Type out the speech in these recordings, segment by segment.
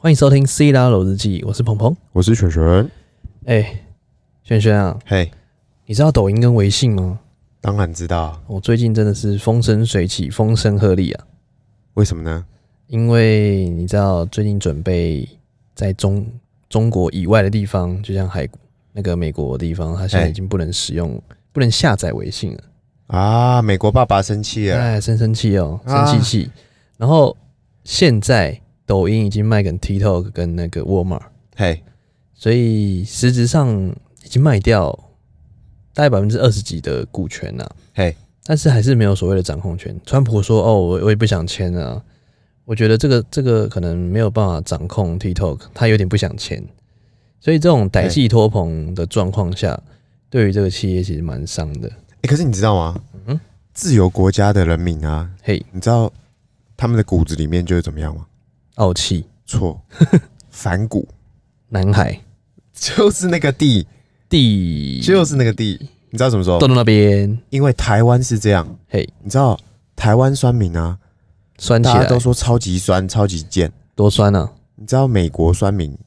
欢迎收听《C 大楼日记》，我是鹏鹏。我是璇璇。哎，轩轩啊，嘿，你知道抖音跟微信吗？当然知道，我最近真的是风生水起，风声鹤唳啊！为什么呢？因为你知道，最近准备在中中国以外的地方，就像海那个美国的地方，它现在哎已经不能使用、不能下载微信了。啊，美国爸爸生气了。哎，生生气哦，生啊气气。然后现在抖音已经卖给 TikTok 跟那个沃尔玛，嘿，所以实质上已经卖掉大概百分之二十几的股权呐、嘿，但是还是没有所谓的掌控权。川普说：“哦，我我也不想签啊。”我觉得这个这个可能没有办法掌控 TikTok，他有点不想签，所以这种歹戏拖棚的状况下，对于这个企业其实蛮伤的。哎、可是你知道吗？嗯自由国家的人民啊，嘿，你知道他们的骨子里面就是怎么样吗？傲气，错，反骨，南海。就是那个地，地。就是那个地。你知道怎么说豆？豆那边，因为台湾是这样，嘿，你知道台湾酸民啊，酸起来大家都说超级酸、超级贱。多酸啊，你知道美国酸民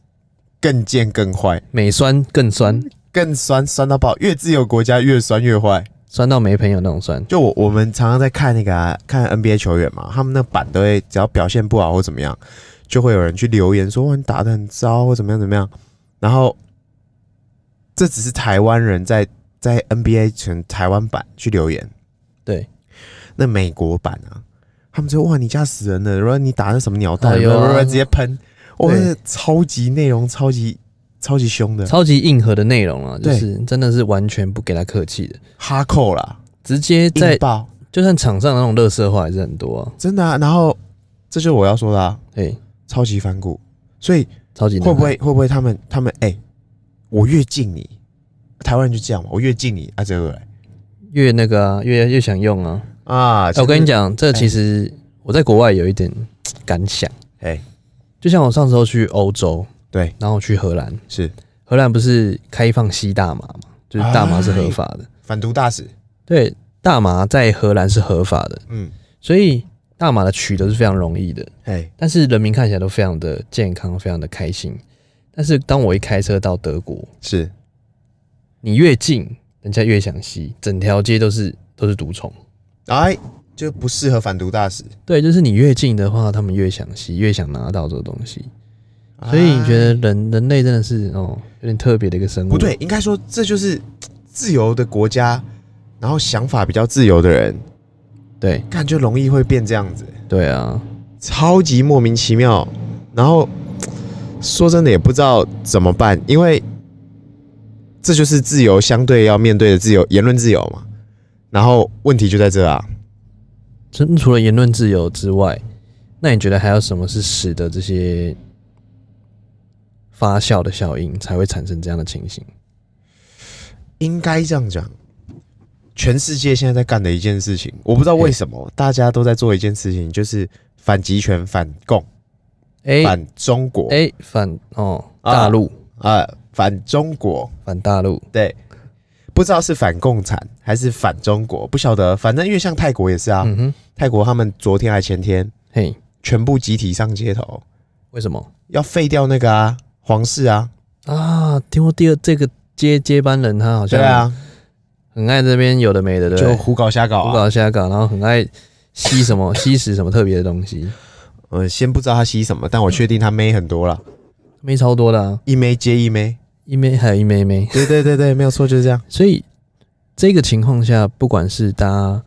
更贱、更坏、美酸更酸，更酸，酸到爆。越自由国家越酸越坏。酸到没朋友那种酸。就我我们常常在看那个、啊、看 NBA 球员嘛，他们那板都会只要表现不好或怎么样，就会有人去留言说哇你打的很糟或怎么样怎么样。然后这只是台湾人在在 NBA 全台湾版去留言，对，那美国版啊，他们就哇你家死人了，如果你打的什么鸟蛋，哎直接喷，哇超级内容超级超级凶的，超级硬核的内容啊，就是真的是完全不给他客气的，哈扣啦，直接在爆，就算场上的那种乐色话还是很多啊。真的啊。然后这就是我要说的啊，嘿，超级反骨，所以。超级会不会会不会他们他们哎、我越敬你，台湾人就这样嘛，我越敬你啊，这个来。越那个啊，越越想用啊？啊哎我跟你，讲，这其实我在国外有一点感想，哎、就像我上次候去欧洲，对，然后去荷兰，是。荷兰不是开放吸大麻嘛，就是大麻是合法的，反毒大使，对，大麻在荷兰是合法的，嗯，所以大麻的取得是非常容易的。哎，但是人民看起来都非常的健康，非常的开心。但是当我一开车到德国，是。你越近，人家越想吸，整条街都是都是毒虫。哎，就不适合反毒大使，对，就是你越近的话，他们越想吸，越想拿到这个东西。所以你觉得人人类真的是哦，有点特别的一个生物。不对，应该说这就是自由的国家，然后想法比较自由的人，对感觉容易会变这样子，对啊，超级莫名其妙。然后说真的也不知道怎么办，因为这就是自由相对要面对的自由，言论自由嘛。然后问题就在这啊，真除了言论自由之外，那你觉得还有什么是使得这些发酵的效应才会产生这样的情形？应该这样讲。全世界现在在干的一件事情，我不知道为什么大家都在做一件事情，就是反集权、反共、哎反中国，哎，反哦，啊大陆。啊，反中国，反大陆，对，不知道是反共产还是反中国，不晓得。反正因为像泰国也是啊，嗯，泰国他们昨天还前天嘿，全部集体上街头，为什么？要废掉那个啊皇室啊，啊？听说第二这个接接班人他好像对啊，很爱这边有的没的，对不对，就胡搞瞎搞胡啊。搞瞎搞，然后很爱吸什么 吸食什么特别的东西，呃，先不知道他吸什么，但我确定他妹很多了，妹超多的啊，一妹接一妹。一妹还有一妹妹，对对对对，没有错，就是这样。所以这个情况下，不管是大家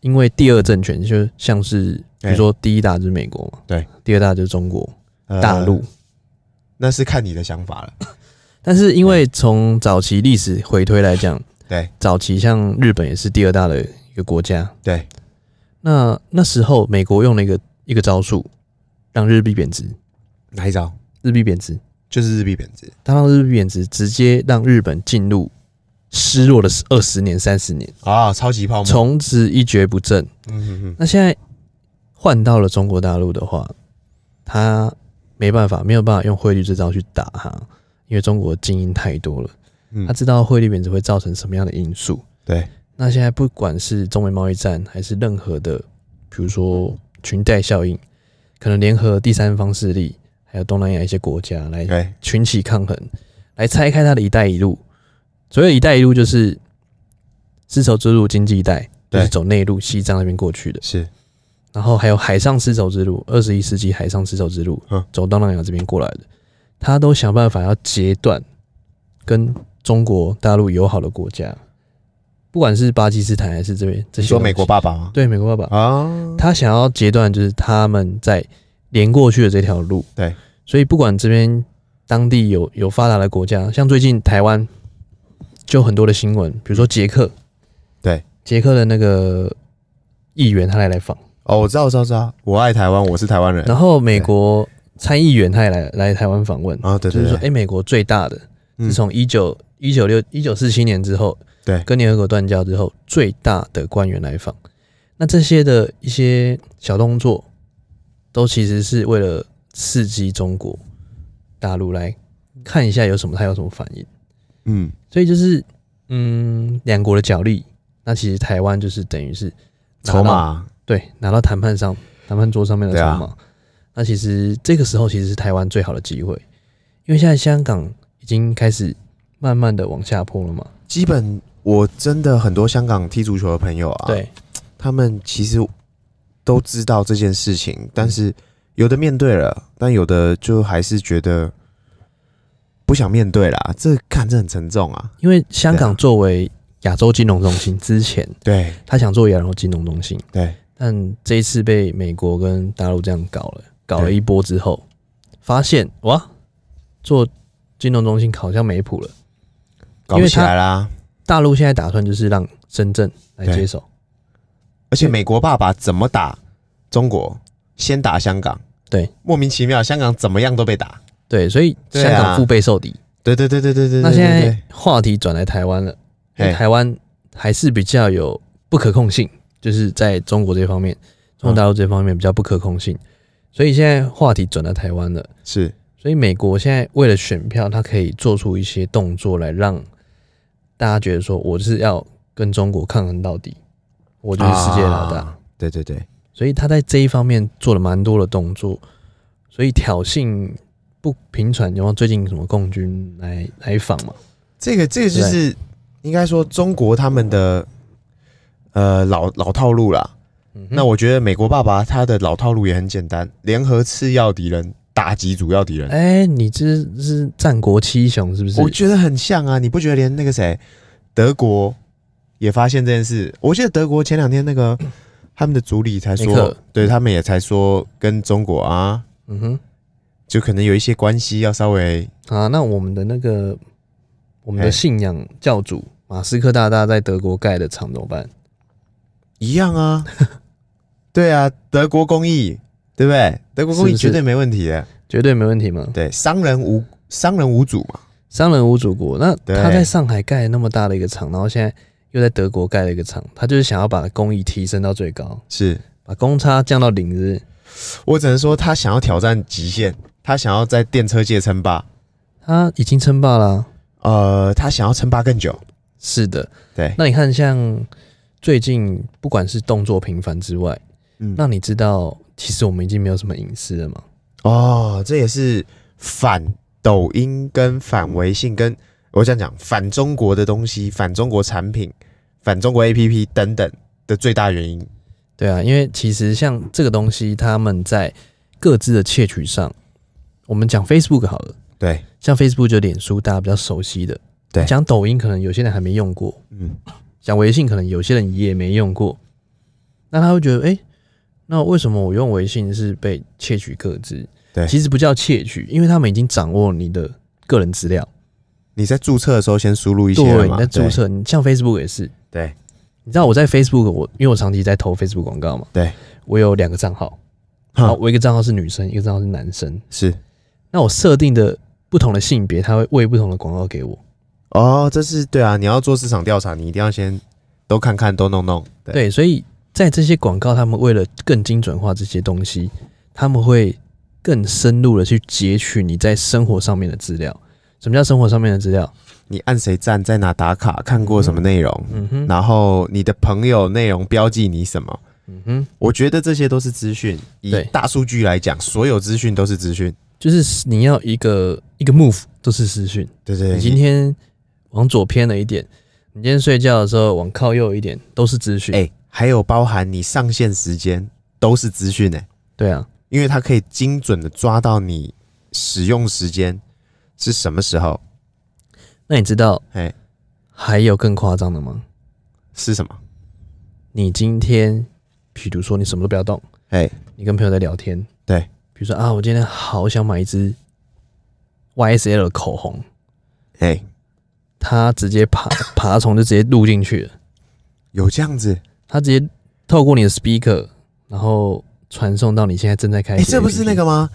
因为第二政权，就像是比如说第一大就是美国嘛，对，第二大就是中国呃大陆，那是看你的想法了。但是因为从早期历史回推来讲，对早期像日本也是第二大的一个国家，对，那那时候美国用了一个一个招数，让日币贬值，哪一招？日币贬值，就是日币贬值它让日币贬值，直接让日本进入失落的二十年、三十年，啊，超级泡沫。从此一蹶不振。嗯哼哼，那现在换到了中国大陆的话，他没办法，没有办法用汇率这招去打它，因为中国精英太多了，嗯他知道汇率贬值会造成什么样的因素。对，那现在不管是中美贸易战，还是任何的，比如说裙带效应，可能联合第三方势力，还有东南亚一些国家来对，群起抗衡，来拆开它的一带一路。所谓一带一路就是丝绸之路经济带，就是走内陆西藏那边过去的。是然后还有海上丝绸之路，二十一世纪海上丝绸之路，嗯。走东南亚这边过来的，他都想办法要截断跟中国大陆友好的国家，不管是巴基斯坦还是这边这些说美国爸爸？吗？对美国爸爸，啊，他想要截断就是他们在连过去的这条路。对，所以不管这边当地有有发达的国家，像最近台湾就很多的新闻，比如说捷克，对，捷克的那个议员他来来访。哦，我知道，我知道，知道，我爱台湾，我是台湾人。然后美国参议员他也来来台湾访问，啊，对对就是说，哎、对，美国最大的嗯。是从一九一九六一九四七年之后，对。跟联合国断交之后最大的官员来访。那这些的一些小动作，都其实是为了刺激中国大陆来看一下有什么，他有什么反应。嗯，所以就是，嗯，两国的角力，那其实台湾就是等于是筹码，对，拿到谈判上谈判桌上面的筹码。那其实这个时候其实是台湾最好的机会，因为现在香港已经开始慢慢的往下坡了嘛。基本我真的很多香港踢足球的朋友啊，，对，他们其实都知道这件事情，但是有的面对了，但有的就还是觉得不想面对啦。这看这很沉重啊。因为香港作为亚洲金融中心之前，对他想做亚洲金融中心，对，但这一次被美国跟大陆这样搞了，搞了一波之后，发现哇，做金融中心好像没谱了。搞不起来啦。大陆现在打算就是让深圳来接手，而且美国爸爸怎么打中国，先打香港，对，莫名其妙，香港怎么样都被打。对，所以香港腹背受敌。对对对对对对。那现在话题转来台湾了，台湾还是比较有不可控性，就是在中国这方面，中国大陆这方面比较不可控性，所以现在话题转到台湾了。是。所以美国现在为了选票，它可以做出一些动作来让大家觉得说，我是要跟中国抗衡到底，我就是世界老大。啊对对对，所以他在这一方面做了蛮多的动作，所以挑衅不平喘，然后最近什么共军来来访嘛，这个这个就是应该说中国他们的呃老老套路啦。嗯那我觉得美国爸爸他的老套路也很简单，联合次要敌人，打击主要敌人。哎、你这是战国七雄是不是？我觉得很像啊，你不觉得连那个谁德国也发现这件事？我记得德国前两天那个 他们的主理才说，对他们也才说跟中国啊，嗯哼，就可能有一些关系要稍微啊，那我们的那个我们哎的信仰教主马斯克大大在德国盖的厂怎么办？一样啊。对啊，德国工艺，对不对？德国工艺是不是绝对没问题的。绝对没问题嘛。对，商人无商人无主嘛。商人无祖国，那对他在上海盖了那么大的一个厂，然后现在又在德国盖了一个厂，他就是想要把工艺提升到最高，是把公差降到零？我只能说，他想要挑战极限，他想要在电车界称霸，他已经称霸了啊、呃，他想要称霸更久。是的，对，那你看，像最近不管是动作频繁之外，嗯。那你知道其实我们已经没有什么隐私了吗？哦，这也是反抖音跟反微信跟我这样讲反中国的东西、反中国产品、反中国 APP 等等的最大原因。对啊，因为其实像这个东西，他们在各自的窃取上，我们讲 Facebook 好了，对，像 Facebook 就脸书大家比较熟悉的，对。讲抖音可能有些人还没用过，嗯，讲微信可能有些人也没用过，那他会觉得，哎、那为什么我用微信是被窃取个资？对。其实不叫窃取，因为他们已经掌握你的个人资料。你在注册的时候先输入一些了对，你在注册，你像 Facebook 也是，对。你知道我在 Facebook，我因为我长期在投 Facebook 广告嘛，对，我有两个账号，对，然后哼，我一个账号是女生，一个账号是男生。是。那我设定的不同的性别，他会喂不同的广告给我。哦，这是对啊，你要做市场调查，你一定要先都看看，都弄弄。对，对，所以在这些广告，他们为了更精准化这些东西，他们会更深入的去截取你在生活上面的资料。什么叫生活上面的资料？你按谁赞，在哪打卡，看过什么内容，嗯哼，然后你的朋友内容标记你什么。嗯哼，我觉得这些都是资讯。以对大数据来讲，所有资讯都是资讯。就是你要一个一个 move 都是资讯。对对，你今天往左偏了一点，你今天睡觉的时候往靠右一点，都是资讯。哎、还有包含你上线时间都是资讯哎，对啊，因为它可以精准的抓到你使用时间是什么时候，那你知道哎，还有更夸张的吗？是什么？你今天，比如说你什么都不要动，哎，你跟朋友在聊天，对，比如说啊，我今天好想买一支 YSL 的口红，哎，他直接爬爬虫就直接录进去了，有这样子？他直接透过你的 speaker，然后传送到你现在正在开哎、启的 APP。这不是那个吗？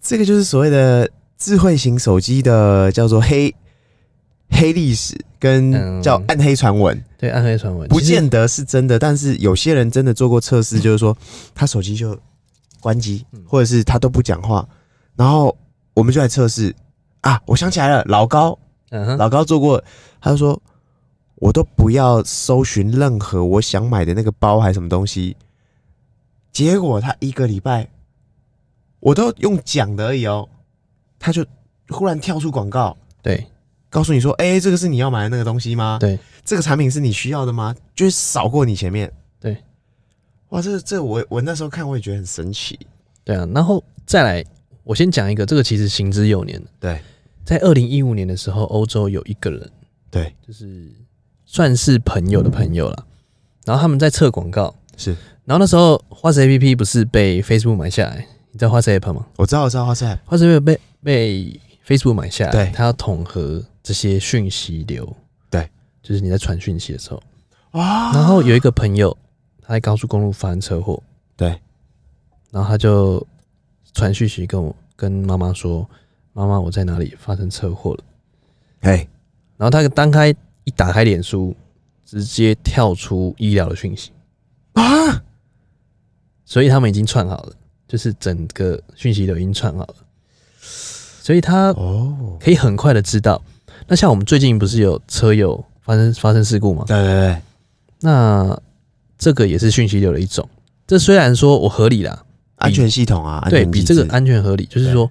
这个就是所谓的智慧型手机的叫做黑黑历史，跟嗯叫暗黑传闻，对暗黑传闻，其实不见得是真的，但是有些人真的做过测试，就是说 他手机就关机，嗯或者是他都不讲话，然后我们就来测试啊，我想起来了，老高老高做过，他就说我都不要搜寻任何我想买的那个包还是什么东西，结果他一个礼拜，我都用讲的而已哦，他就忽然跳出广告，对。告诉你说，哎、这个是你要买的那个东西吗？对，这个产品是你需要的吗？就是扫过你前面，对，哇，这这我我那时候看我也觉得很神奇，对啊，然后再来，我先讲一个，这个其实行之有年。对在二零一五年的时候，欧洲有一个人，对。就是算是朋友的朋友了，然后他们在测广告，是，然后那时候花式 A P P 不是被 Facebook 买下来，你知道花式 App 吗？我知道我知道，花式 App，，花式 App 被被 Facebook 买下来，对。他要统合这些讯息流，对，就是你在传讯息的时候，啊，然后有一个朋友他在高速公路发生车祸，对，然后他就传讯息跟我跟妈妈说：“妈妈，我在哪里发生车祸了哎，？”然后他单开一打开脸书，直接跳出医疗的讯息，啊，所以他们已经串好了，就是整个讯息都已经串好了，所以他哦，可以很快的知道。那像我们最近不是有车友发生发生事故吗？对对对，那这个也是讯息流的一种。这虽然说我合理啦，安全系统啊，安对比这个安全合理，就是对说，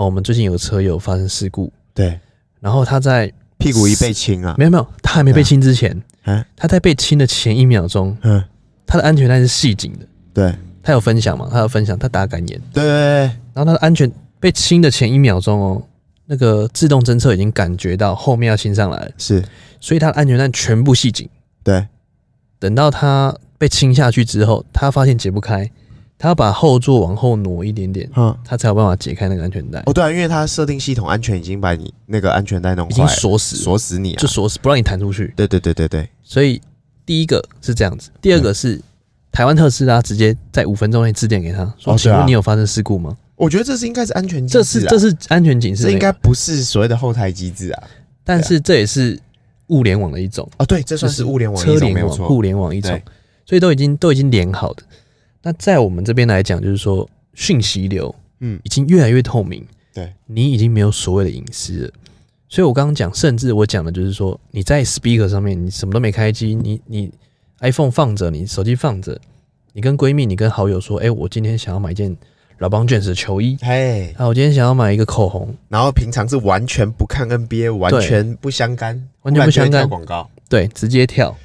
哦，我们最近有个车友发生事故，对。然后他在屁股一被亲啊，没有没有，他还没被亲之前，嗯。他在被亲的前一秒钟，嗯，他的安全带是系紧的。对。他有分享嘛？他有分享，他打感言，对然后他的安全被亲的前一秒钟哦，那个自动侦测已经感觉到后面要亲上来了，是，所以他的安全带全部系紧。对。等到他被亲下去之后，他发现解不开，他要把后座往后挪一点点，嗯，他才有办法解开那个安全带，哦对啊，因为他设定系统安全已经把你那个安全带弄已经，锁死，锁死你啊就，锁死，不让你弹出去。对对对对对，所以第一个是这样子，第二个是台湾特斯拉直接在五分钟内致电给他说：“哦对啊。请问你有发生事故吗？我觉得这是应该是安全？”机这是这是安全警示，这应该，不是所谓的后台机制啊，但是这也是物联网的一种，哦对，这算是物联网车一种没联网、互联网一种，所以都已经都已经连好的。那在我们这边来讲，就是说讯息流嗯。已经越来越透明，对，你已经没有所谓的隐私了。所以我刚刚讲，甚至我讲的就是说，你在 speaker 上面，你什么都没开机，你你 iPhone 放着，你手机放着，你跟闺蜜、你跟好友说，哎、我今天想要买一件老邦卷的球衣，嘿，啊，我今天想要买一个口红，然后平常是完全不看 NBA，完全不相干，完全不相干对，直接跳。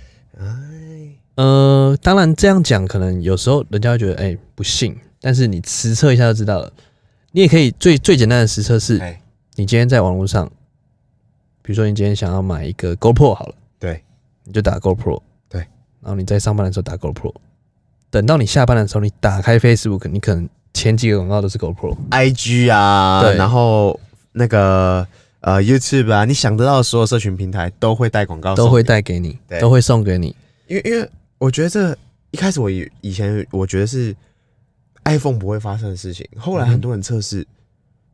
哎，呃，当然这样讲，可能有时候人家会觉得，哎、不信，但是你实测一下就知道了。你也可以最最简单的实测是，哎，你今天在网络上，比如说你今天想要买一个 GoPro 好了，对，你就打 GoPro，对，然后你在上班的时候打 GoPro，等到你下班的时候，你打开 Facebook，你可能前几个广告都是 GoPro，IG 啊，对。然后那个呃 YouTube 啊，你想得到的所有社群平台都会带广告，都会，带给你，对。都会送给你。因为因为我觉得这一开始我以以前我觉得是 iPhone 不会发生的事情，后来很多人测试，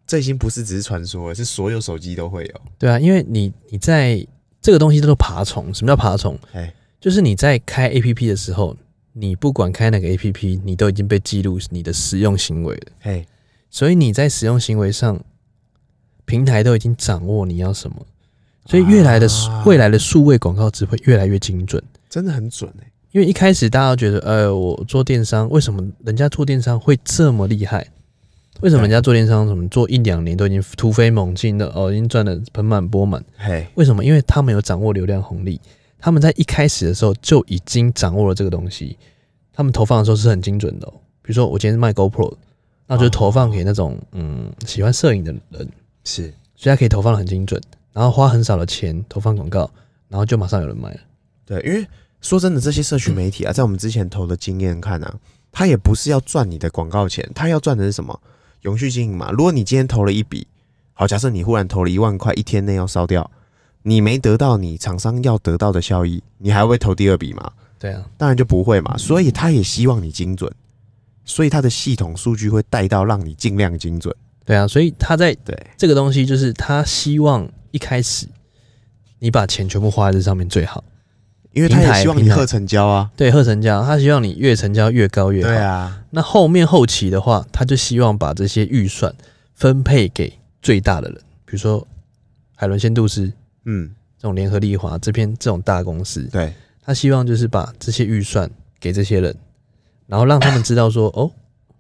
这已经不是只是传说了，是所有手机都会有，对啊，因为你你在这个东西叫做爬虫，什么叫爬虫？哎，就是你在开 APP 的时候，你不管开哪个 APP，你都已经被记录你的使用行为了。哎，所以你在使用行为上，平台都已经掌握你要什么，所以越来的、啊未来的数位广告只会越来越精准。真的很准哎，因为一开始大家都觉得，呃，我做电商，为什么人家做电商会这么厉害？为什么人家做电商什么做一两年都已经突飞猛进的哦，已经赚的盆满钵满？嘿，为什么？因为他们有掌握流量红利，他们在一开始的时候就已经掌握了这个东西，他们投放的时候是很精准的、哦。比如说我今天卖 GoPro，那就是投放给那种嗯喜欢摄影的人，是所以他可以投放的很精准，然后花很少的钱投放广告，然后就马上有人买了。对，因为说真的，这些社群媒体啊，在我们之前投的经验看啊，它也不是要赚你的广告钱，它要赚的是什么？永续经营嘛。如果你今天投了一笔，好，假设你忽然投了一万块，一天内要烧掉，你没得到你厂商要得到的效益，你还会投第二笔吗？对啊，当然就不会嘛。所以他也希望你精准，所以他的系统数据会带到让你尽量精准。对啊，所以他在对，这个东西就是他希望一开始你把钱全部花在这上面最好。因为他也希望你贺成交啊。对，贺成交，他希望你越成交越高越好。啊，那后面后期的话，他就希望把这些预算分配给最大的人，比如说海伦仙度斯嗯，这种联合利华这边这种大公司，对，他希望就是把这些预算给这些人，然后让他们知道说，哦，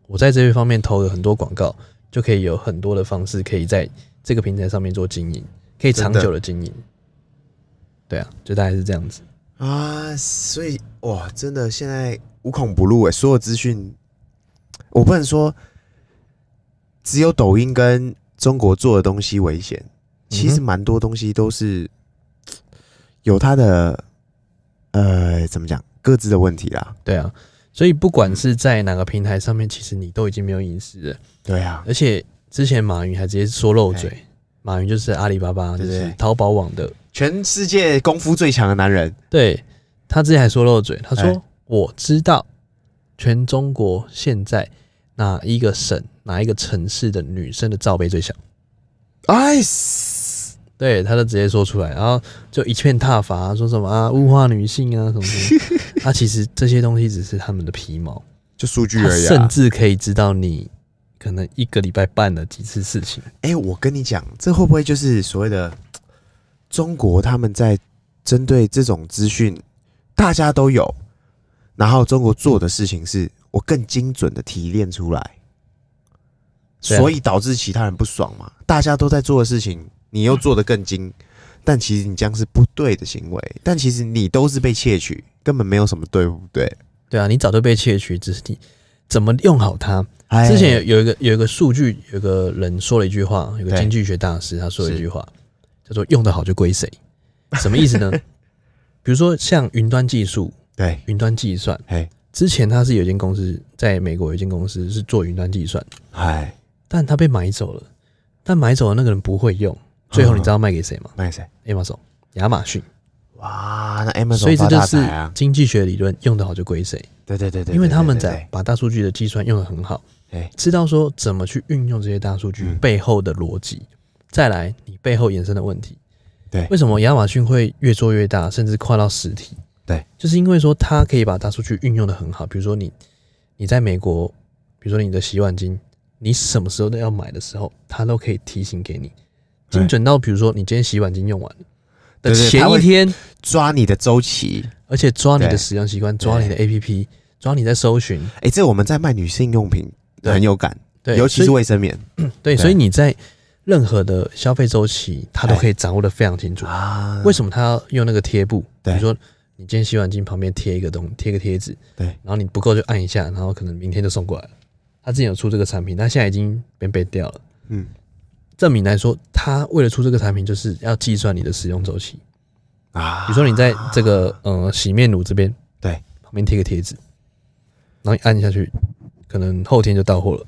我在这一方面投了很多广告，就可以有很多的方式可以在这个平台上面做经营，可以长久的经营。对啊，就大概是这样子。啊，所以哇，真的现在无孔不入哎，所有资讯，我不能说只有抖音跟中国做的东西危险，其实蛮多东西都是 有它的呃怎么讲各自的问题啦。对啊，所以不管是在哪个平台上面，其实你都已经没有隐私了。对啊，而且之前马云还直接说漏嘴，马云就是阿里巴巴，就是淘宝网的，全世界功夫最强的男人，对他之前还说漏嘴，他说、哎我知道全中国现在哪一个省哪一个城市的女生的罩杯最小，哎，对，他就直接说出来，然后就一片挞伐，说什么啊物化女性啊什么什么，啊其实这些东西只是他们的皮毛，就数据而已、甚啊。至可以知道你可能一个礼拜办了几次事情。哎、我跟你讲，这会不会就是所谓的中国他们在针对这种资讯，大家都有，然后中国做的事情是我更精准的提炼出来，所以导致其他人不爽嘛？大家都在做的事情，你又做得更精，但其实你这样是不对的行为，但其实你都是被窃取，根本没有什么对不对。对啊，你早就被窃取，只是你怎么用好它。哎。之前有有一个有一个数据，有个人说了一句话，有个经济学大师他说了一句话，叫做“用得好就归谁”，什么意思呢？比如说像云端技术、对，云端计算，哎之前他是有一间公司在美国有一间公司是做云端计算，哎，但他被买走了，但买走的那个人不会用，最后你知道卖给谁吗卖给谁？？Amazon，亚马逊。哇，那 Amazon 所以这就是！经济学理论，用得好就归谁。对对对对，因为他们在把大数据的计算用得很好，哎知道说怎么去运用这些大数据嗯背后的逻辑，再来你背后衍生的问题。对。为什么亚马逊会越做越大，甚至跨到实体？对，就是因为说它可以把大数据运用的很好。比如说你你在美国，比如说你的洗碗巾，你什么时候都要买的时候，它都可以提醒给你，精准到比如说你今天洗碗巾用完了的前一天，抓你的周期。而且抓你的使用习惯，抓你的 APP，抓你在搜寻，哎、这我们在卖女性用品很有感，对，尤其是卫生棉。对，对所以你在任何的消费周期，他都可以掌握的非常清楚。啊为什么他要用那个贴布？比如说你今天洗碗巾旁边贴一个东，贴个贴纸，对然后你不够就按一下，然后可能明天就送过来了。他之前有出这个产品，他现在已经被被掉了。嗯，证明来说，他为了出这个产品，就是要计算你的使用周期。啊，比如说你在这个呃洗面乳这边，对，旁边贴个贴纸，然后你按下去，可能后天就到货了。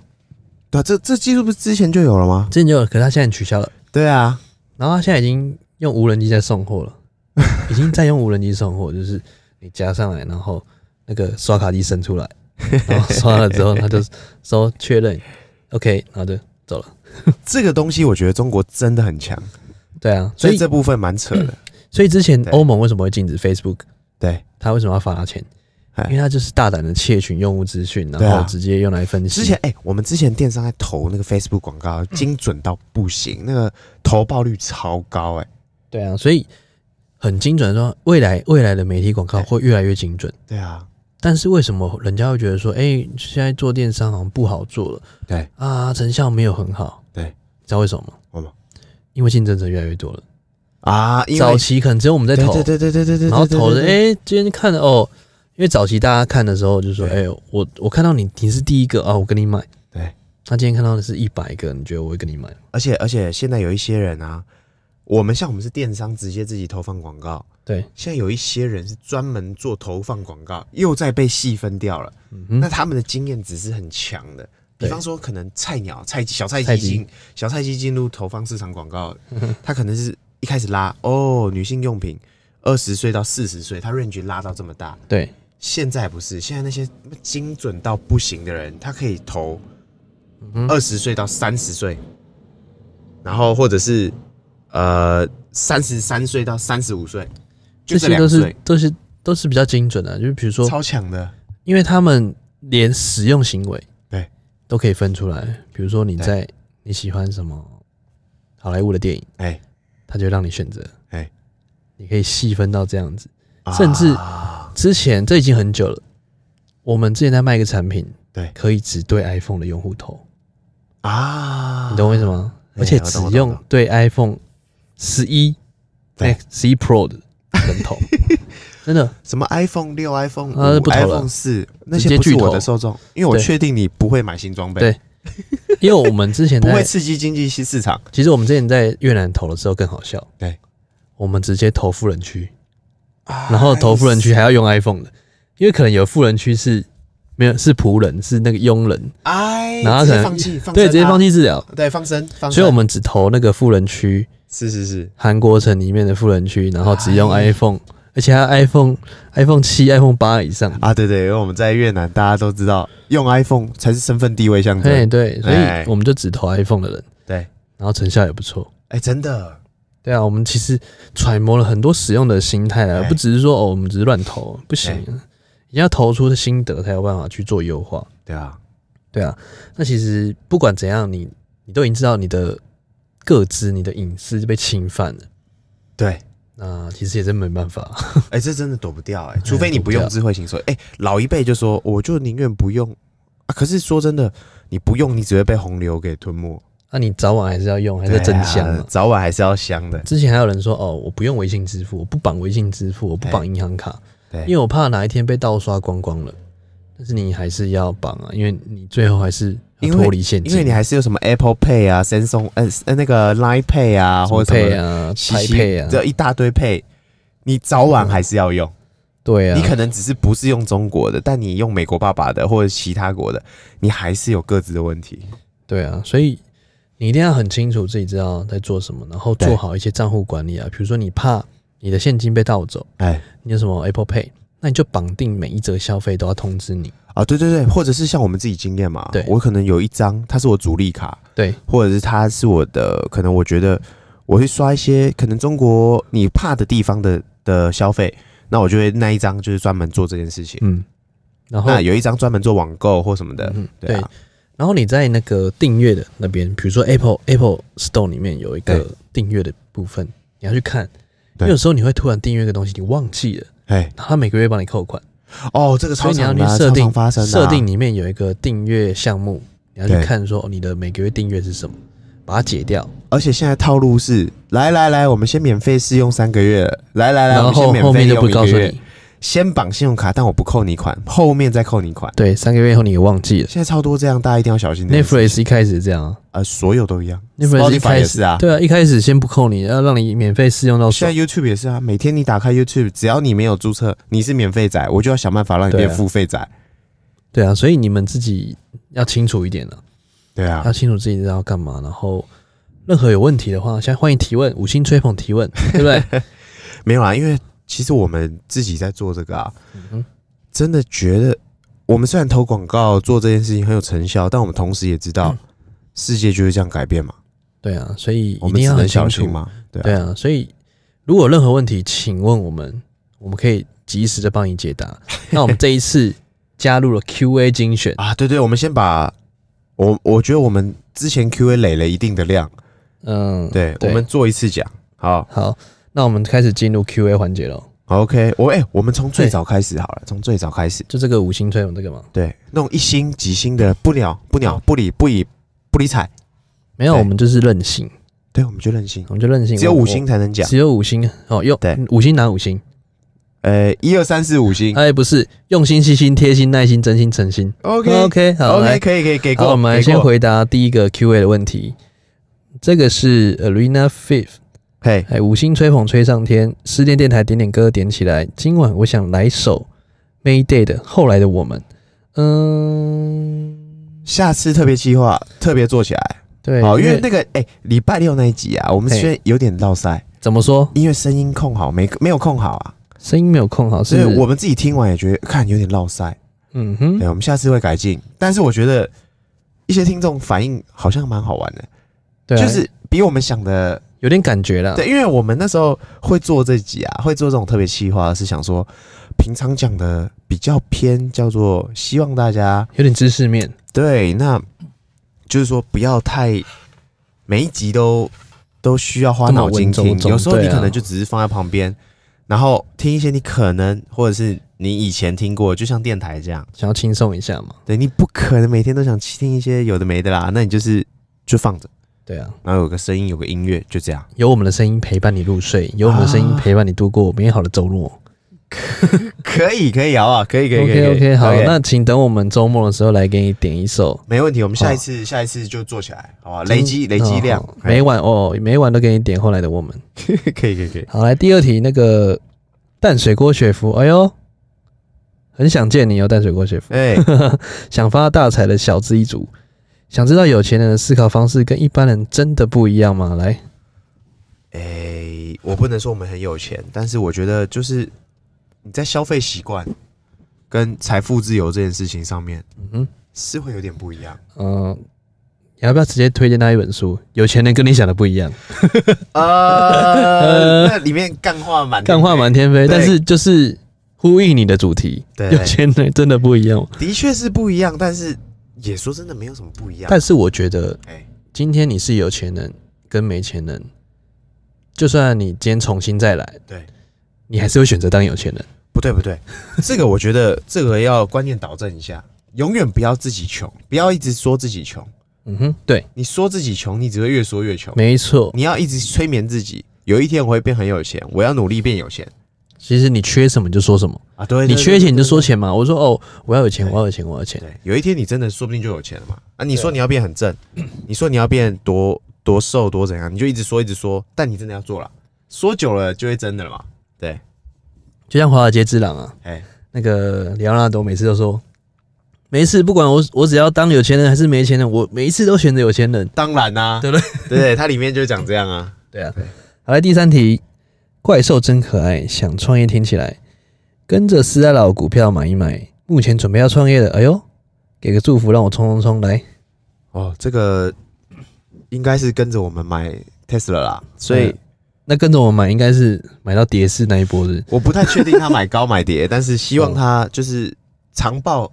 对啊，这这技术不是之前就有了吗？之前就有，可是他现在取消了。对啊，然后他现在已经用无人机在送货了，已经在用无人机送货，就是你加上来，然后那个刷卡机伸出来，然后刷了之后，他就说确认，OK，然后就走了。这个东西我觉得中国真的很强，对啊，所以所以这部分蛮扯的。所以之前欧盟为什么会禁止 Facebook？对，他为什么要罚他钱？哎因为他就是大胆的窃取用户资讯，然后直接用来分析。之前哎、我们之前电商在投那个 Facebook 广告，精准到不行，那个投报率超高哎、对啊，所以很精准的说，未来未来的媒体广告对会越来越精准。对啊，但是为什么人家会觉得说，哎、现在做电商好像不好做了对啊，成效没有很好？对，你知道为什么吗？为什么？因为竞争者越来越多了。啊，因为早期可能只有我们在投，对对对对对对对，然后投的，对哎、今天看的哦，因为早期大家看的时候就说，哎、对我我看到你你是第一个啊，我跟你买。对，他今天看到的是一百个，你觉得我会跟你买？而且而且现在有一些人啊，我们像我们是电商，直接自己投放广告。对，现在有一些人是专门做投放广告，又在被细分掉了。嗯哼，那他们的经验值是很强的。比方说，可能菜鸟、菜鸡小菜菜鸡鸡进小菜鸡进入投放市场广告，他可能是一开始拉哦，女性用品，二十岁到四十岁，他 range 拉到这么大。对，现在不是，现在那些精准到不行的人，他可以投二十岁到三十岁，然后或者是呃三十三岁到三十五岁，就这这些都是，都是都是比较精准的，就是比如说，超强的。因为他们连使用行为对。都可以分出来，比如说你在你喜欢什么好莱坞的电影，哎。他就让你选择，哎，你可以细分到这样子。甚至啊之前这已经很久了，我们之前在卖一个产品，对。可以只对 iPhone 的用户投，啊，你懂我意思吗？哎而且只用对 iPhone 十一、对。哎十一 Pro 的人投，真的。什么 iPhone 六、iPhone 五、啊不投了。iPhone 四，那些不是巨头我的受众，因为我确定你不会买新装备，对。因为我们之前 不会，刺激经济市场。其实我们之前在越南投的时候更好笑，对，我们直接投富人区，然然后投富人区还要用 iPhone 的，因为可能有富人区是没有是仆人，是那个佣人，哎，然后可能放弃，放对，直接放弃治疗，对，放生，放生。所以我们只投那个富人区，是是是，韩国城里面的富人区，然后只用哎。iPhone，而且还 iPhone iPhone 七、iPhone 八以上。啊，对对，因为我们在越南，大家都知道用 iPhone 才是身份地位象对征。对，所哎。以我们就只投 iPhone 的人，对，然后成效也不错。哎，真的，对啊，我们其实揣摩了很多使用的心态啊，哎不只是说哦，我们只是乱投，不行，你要投出的心得才有办法去做优化。对啊，对啊，那其实不管怎样，你你都已经知道你的个资、你的隐私被侵犯了，对，那其实也真没办法。哎，这真的躲不掉哎，除非你不用智慧型手机。哎，老一辈就说，我就宁愿不用啊。可是说真的，你不用，你只会被洪流给吞没，那你早晚还是要用，还是真香早晚还是要香的。之前还有人说哦，我不用微信支付，我不绑微信支付，我不绑哎银行卡，对，因为我怕哪一天被盗刷光光了。但是你还是要绑啊，因为你最后还是脱离现金，因为你还是有什么 Apple Pay 啊、Samsung 呃呃那个 Line Pay 啊，或者什么配啊、西西拍配啊，这一大堆 Pay，你早晚还是要用。对啊，你可能只是不是用中国的，但你用美国爸爸的或者其他国的，你还是有各自的问题。对啊，所以你一定要很清楚自己知道在做什么，然后做好一些账户管理啊。比如说你怕你的现金被盗走，哎你有什么 Apple Pay，那你就绑定每一则消费都要通知你。啊，对对对，或者是像我们自己经验嘛，对我可能有一张它是我主力卡，对或者是它是我的，可能我觉得我会刷一些可能中国你怕的地方的的消费，那我就会那一张就是专门做这件事情。嗯，然后那有一张专门做网购或什么的，嗯对啊，然后你在那个订阅的那边，比如说 Apple Apple Store 里面有一个订阅的部分，你要去看，因为有时候你会突然订阅一个东西，你忘记了，哎，然后他每个月帮你扣款，哦，这个超所以你要去设定常发生的啊。设定里面有一个订阅项目，你要去看说哦你的每个月订阅是什么，把它解掉，而且现在套路是，来来来，我们先免费试用三个月，来来来，然后后面就不告诉你，先绑信用卡，但我不扣你款，后面再扣你款。对，三个月以后你给忘记了。现在超多这样，大家一定要小心。Netflix 一开始是这样啊呃，所有都一样，Netflix 一开始啊。对啊，一开始先不扣你，要让你免费试用到爽现在。YouTube 也是啊，每天你打开 YouTube，只要你没有注册，你是免费仔，我就要想办法让你变付费仔。对啊，所以你们自己要清楚一点了。对啊要，清楚自己要干嘛，然后任何有问题的话，现在欢迎提问，五星吹捧提问，对不对？没有啊，因为其实我们自己在做这个啊，嗯真的觉得我们虽然投广告做这件事情很有成效，但我们同时也知嗯。道世界就是这样改变嘛，对啊，所以我们只能一定要很。小心嘛。对啊，对啊，所以如果有任何问题，请问我们，我们可以及时的帮你解答。那我们这一次加入了 Q&A 精选，啊，对对，我们先把我我觉得我们之前 Q&A 累了一定的量，嗯，对。我们做一次讲，好。好，那我们开始进入 Q&A 环节喽。OK，我哎、我们从最早开始好了，从最早开始，就这个五星推广这个嘛，对，那种一星几星的不鸟不鸟不理不理不理睬，没有，我们就是任性，对，我们就任性，我们就任性，只有五星，才能讲，只有五星哦，用对。五星拿五星，呃，一二三四五星。哎，不是用心、细心、贴心、耐心、真心、诚心。，OK OK，好，OK，来，可以可以给好，过，我们来，先回答第一个 Q&A 的问题。这个是 Arena Fifth，嘿，哎，五星吹捧吹上天，失恋电台点点歌点起来。今晚我想来首 Mayday 的《后来的我们》。嗯，下次特别计划特别做起来，对，好，因为那个哎，礼拜六那一集啊，我们嘿。虽然有点落塞，怎么说，因为声音控好没没有控好啊，声音没有控好，是所以我们自己听完也觉得看有点落塞，嗯哼，对，我们下次会改进，但是我觉得一些听众反应好像蛮好玩的，对啊，就是比我们想的有点感觉了。对，因为我们那时候会做这集啊，会做这种特别企划，是想说平常讲的比较偏，叫做希望大家有点知识面，对，那就是说不要太每一集都都需要花脑筋听有时候你可能就只是放在旁边，然后听一些你可能或者是你以前听过，就像电台这样，想要轻松一下嘛。对你不可能每天都想听一些有的没的啦，那你就是就放着，对啊，然后有个声音，有个音乐，就这样。有我们的声音陪伴你入睡，有我们的声音啊陪伴你度过美好的周末。可以，可以，好不好？可以，可以，可以 OK 可以 OK，好，那请等我们周末的时候来给你点一首。没问题，我们下一次下一次就做起来，好吧？累积累积量哦，每晚哦，每晚都给你点后来的我们。可以可以可以，好，来第二题，那个淡水郭雪芙，哎呦，很想见你哦，淡水郭雪芙，哎，想发大财的小资一族，想知道有钱人的思考方式跟一般人真的不一样吗？来，哎，我不能说我们很有钱，但是我觉得就是你在消费习惯跟财富自由这件事情上面嗯哼，是会有点不一样。嗯、你要不要直接推荐他一本书？有钱人跟你想的不一样，呃，那里面干话满天干话满天飞，但是就是呼应你的主题，对有钱人真的不一样。的确是不一样，但是也说真的没有什么不一样。但是我觉得哎，今天你是有钱人跟没钱人，就算你今天重新再来，对，你还是会选择当有钱人。不对不对，这个我觉得这个要观念导正一下，永远不要自己穷，不要一直说自己穷。嗯哼，对，你说自己穷，你只会越说越穷。没错。你要一直催眠自己，有一天我会变很有钱，我要努力变有钱其实你缺什么就说什么，啊！对，你缺钱你就说。对钱嘛。我说哦，我要有钱，我要有钱，我要有钱对。有一天你真的说不定就有钱了嘛！啊，你说你要变很正，你说你要变多多瘦多怎样，你就一直说一直说，但你真的要做了，说久了就会真的了嘛。对，就像华尔街之狼啊，哎，那个里奥纳多每次都说，没事，不管我我只要当有钱人还是没钱人，我每一次都选择有钱人。当然啦、对不对？对对，它里面就讲这样啊。对啊。好来第三题，怪兽真可爱，想创业听起来，跟着斯代老股票买一买，目前准备要创业的，哎呦，给个祝福让我冲冲冲来。哦，这个应该是跟着我们买 Tesla 啦，所以嗯那跟着我买应该是买到跌势那一波是我不太确定他买高买跌，但是希望他就是长抱，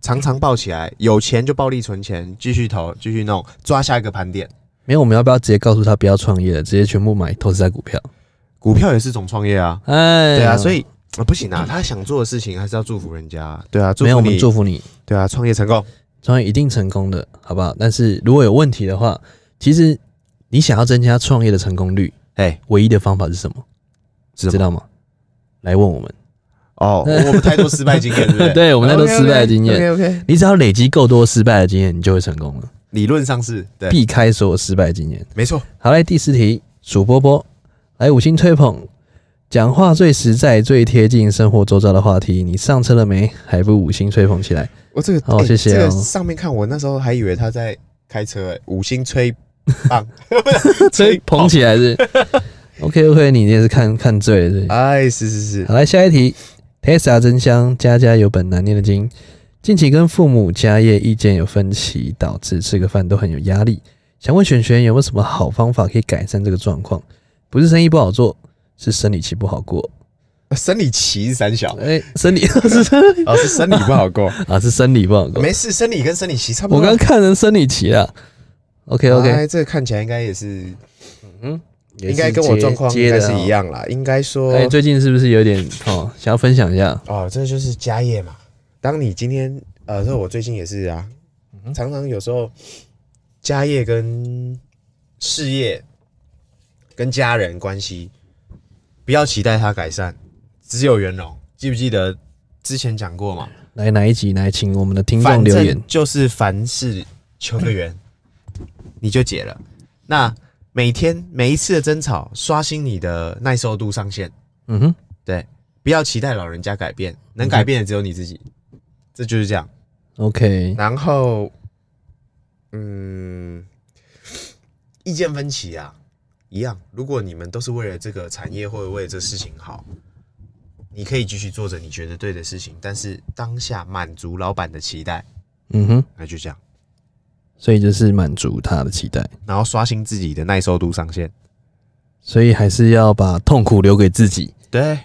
常常抱起来，有钱就暴力存钱，继续投，继续弄，抓下一个盘点。没有，我们要不要直接告诉他不要创业了，直接全部买投资在股票？股票也是种创业啊，哎，对啊，所以、呃不行啊，他想做的事情还是要祝福人家啊，对啊，祝没有，我们你，祝福你对啊，创业成功。创业一定成功的，好不好？但是如果有问题的话，其实你想要增加创业的成功率，哎，唯一的方法是什么？知道吗？来问我们。哦，我们太多失败经验，对不对？对我们太多失败的经验 OK OK，你只要累积够多失败的经验，你就会成功了，理论上是对，避开所有失败的经验。没错。好，嘞第四题，数波波，来五星吹捧，讲话最实在、最贴近生活周遭的话题，你上车了没？还不五星吹捧起来？我这个好谢谢哦上面看我那时候还以为他在开车，哎，五星吹棒，吹捧起来是。OK OK，你也是看看醉了是不是。哎，是是是，好，来下一题，Tesla 真香，家家有本难念的经。近期跟父母家业意见有分歧，导致吃个饭都很有压力。想问璇璇有没有什么好方法可以改善这个状况？不是生意不好做，是生理期不好过。生理期是三小，哎、生理 是生理哦，是生理不好过，啊，是生理不好过。没事，生理跟生理期差不多。我刚看成生理期了。OK OK，哎，这个看起来应该也是，嗯，也应该跟我状况应该是一样啦。应该说，哎，最近是不是有点哦，想要分享一下？哦，这就是家业嘛。当你今天呃，这我最近也是啊，嗯常常有时候家业跟事业跟家人关系，不要期待它改善，只有圆融。记不记得之前讲过嘛？来哪一集来请我们的听众留言。就是凡事求个圆，你就解了。那每天每一次的争吵，刷新你的耐受度上限。嗯哼，对，不要期待老人家改变，能改变的只有你自己。这就是这样。OK，然后，嗯，意见分歧啊，一样。如果你们都是为了这个产业或者为了这事情好，你可以继续做着你觉得对的事情，但是当下满足老板的期待，嗯哼，那就这样。所以就是满足他的期待，然后刷新自己的耐受度上限。所以还是要把痛苦留给自己，对，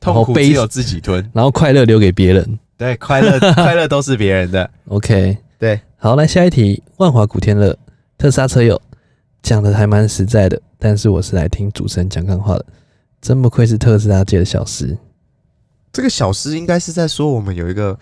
痛苦只有自己吞。然后快乐留给别人。对，快乐 快乐都是别人的。OK，对，好，来下一题。万华古天乐，特斯拉车友讲的还蛮实在的，但是我是来听主持人讲干话的，真不愧是特斯拉界的小师。这个小师应该是在说我们有一个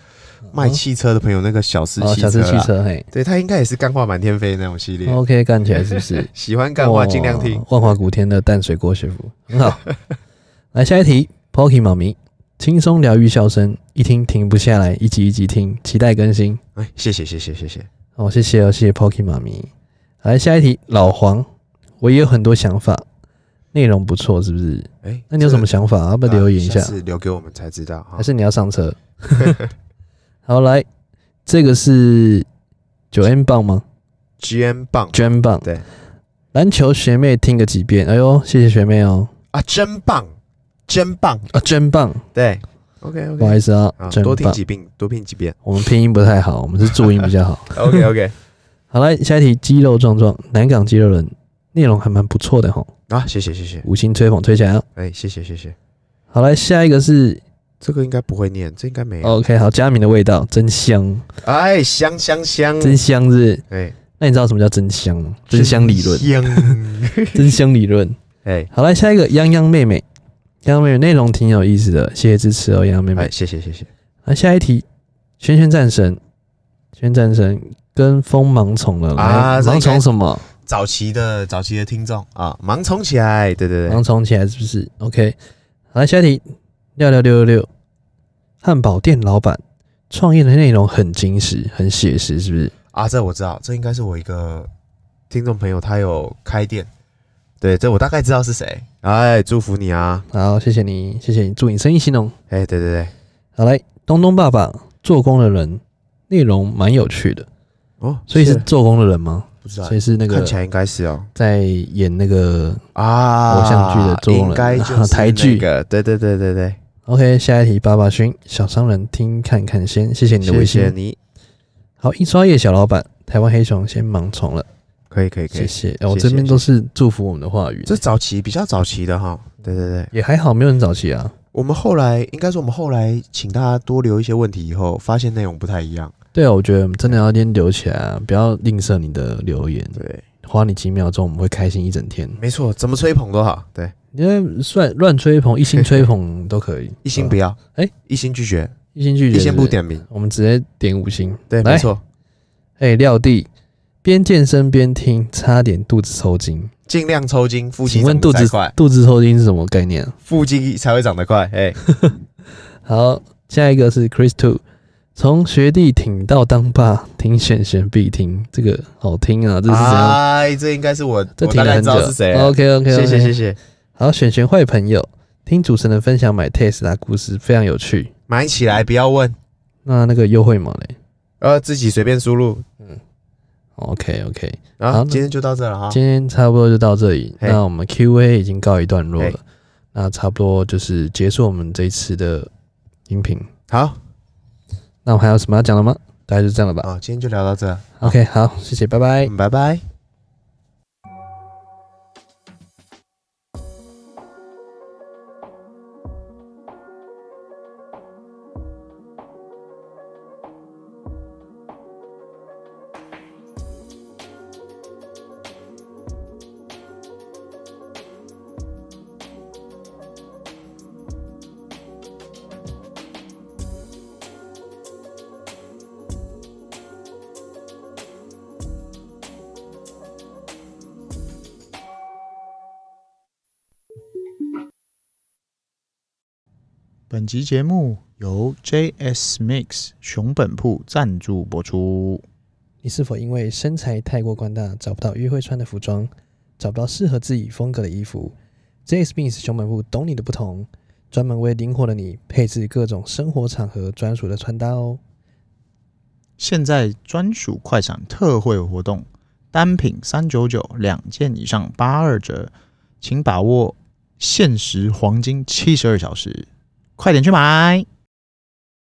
卖汽车的朋友，那个小师哦，汽车啦，小师汽车，嘿对他应该也是干话满天飞那种系列。，OK，干起来是不是？喜欢干话尽量听哇。万华古天的淡水郭学府很好。来下一题，Pocky 妈咪，轻松疗愈笑声，一听停不下来，一集一集听，期待更新。哎，谢谢谢谢谢谢。哦，谢谢哦，谢谢 Pocky 妈咪。来下一题，老黄，我也有很多想法，内容不错，是不是？哎，那你有什么想法？要不要留言一下？下次留给我们才知道哈还。是你要上车？好，来，这个是九 N 棒吗？G N 棒？Gen 棒。对。篮球学妹听个几遍，哎呦，谢谢学妹哦。啊，真棒，真棒。啊，真棒，对 OK OK，不好意思啊，多听棒。几遍，多听几遍。我们拼音不太好，我们是注音比较好。OK OK，好，来下一题，肌肉壮壮，南港肌肉人，内容还蛮不错的哈，啊，谢谢谢谢。五星吹捧吹起来哦。哎，谢谢谢谢。好，来下一个是这个应该不会念，这应该没有。OK，好，佳敏的味道真香，哎，香香香，真香是不是？哎，那你知道什么叫真香吗？真香理论，香。真香理论。哎好，来下一个泱泱妹妹，泱泱妹妹内容挺有意思的，谢谢支持哦，泱泱妹妹哎，。谢谢谢谢。来下一题，轩轩战神，轩战神跟风盲从了，啊这应该从什么？早期的早期的听众啊，盲从起来，对对对盲，从起来是不是？OK，好来下一题，六六六六六，汉堡店老板创业的内容很真实，很写实，是不是？啊，这我知道，这应该是我一个听众朋友，他有开店，对，这我大概知道是谁。哎，祝福你啊！好，谢谢你，谢谢你，祝你生意兴隆。哎，对对对，好来，东东爸爸做工的人，内容蛮有趣的，哦，所以是做工的人吗？不知道。所，以是那个看起来应该是哦。在演那个啊，偶像剧的做工人应该就是台剧。那个，对对对对对，OK，下一题，爸爸勋小商人听看看先，谢谢你的微信。谢谢你，好，印刷业小老板，台湾黑熊先盲从了，可以可以可以，谢谢。哎我这边都是祝福我们的话语，这早期比较早期的哈，对对对，也还好，没有很早期啊。我们后来应该说我们后来请大家多留一些问题以后，发现内容不太一样，对啊，我觉得真的要先留起来啊，不要吝啬你的留言，对，花你几秒钟，我们会开心一整天。没错，怎么吹捧都好，对，因为乱乱吹捧，一心吹捧都可以，一心不要，要，哎。一心拒绝，一心拒绝，一心不点名，我们直接点五星。对，来。没错，哎，廖弟边健身边听，差点肚子抽筋。尽量抽筋，腹肌长请问肚子快，肚子抽筋是什么概念？啊？腹肌才会长得快，哎，好，下一个是 Chris Two，从学弟挺到当爸，听选选必听，这个好听啊，这是怎样？哎，这应该是我，这我挺了很久。是谁了，OK OK，谢谢谢。谢，好，选选坏朋友，听主持人分享买 Tesla 故事非常有趣。买起来不要问，那那个优惠码嘞呃，自己随便输入，嗯？OK OK，然后今天就到这了哈，今天差不多就到这里。那我们 Q&A 已经告一段落了，那差不多就是结束我们这一次的音频。好，那我们还有什么要讲的吗？大概就这样了吧。啊，今天就聊到这，OK，好，谢谢，拜拜。嗯拜拜。本集节目由 JS Mix 熊本铺赞助播出。你是否因为身材太过宽大，找不到约会穿的服装，找不到适合自己风格的衣服？JS Mix 熊本铺懂你的不同，专门为灵活的你配置各种生活场合专属的穿搭哦。现在专属快闪特惠活动，单品三九九，两件以上八二折，请把握限时黄金七十二小时，快点去买！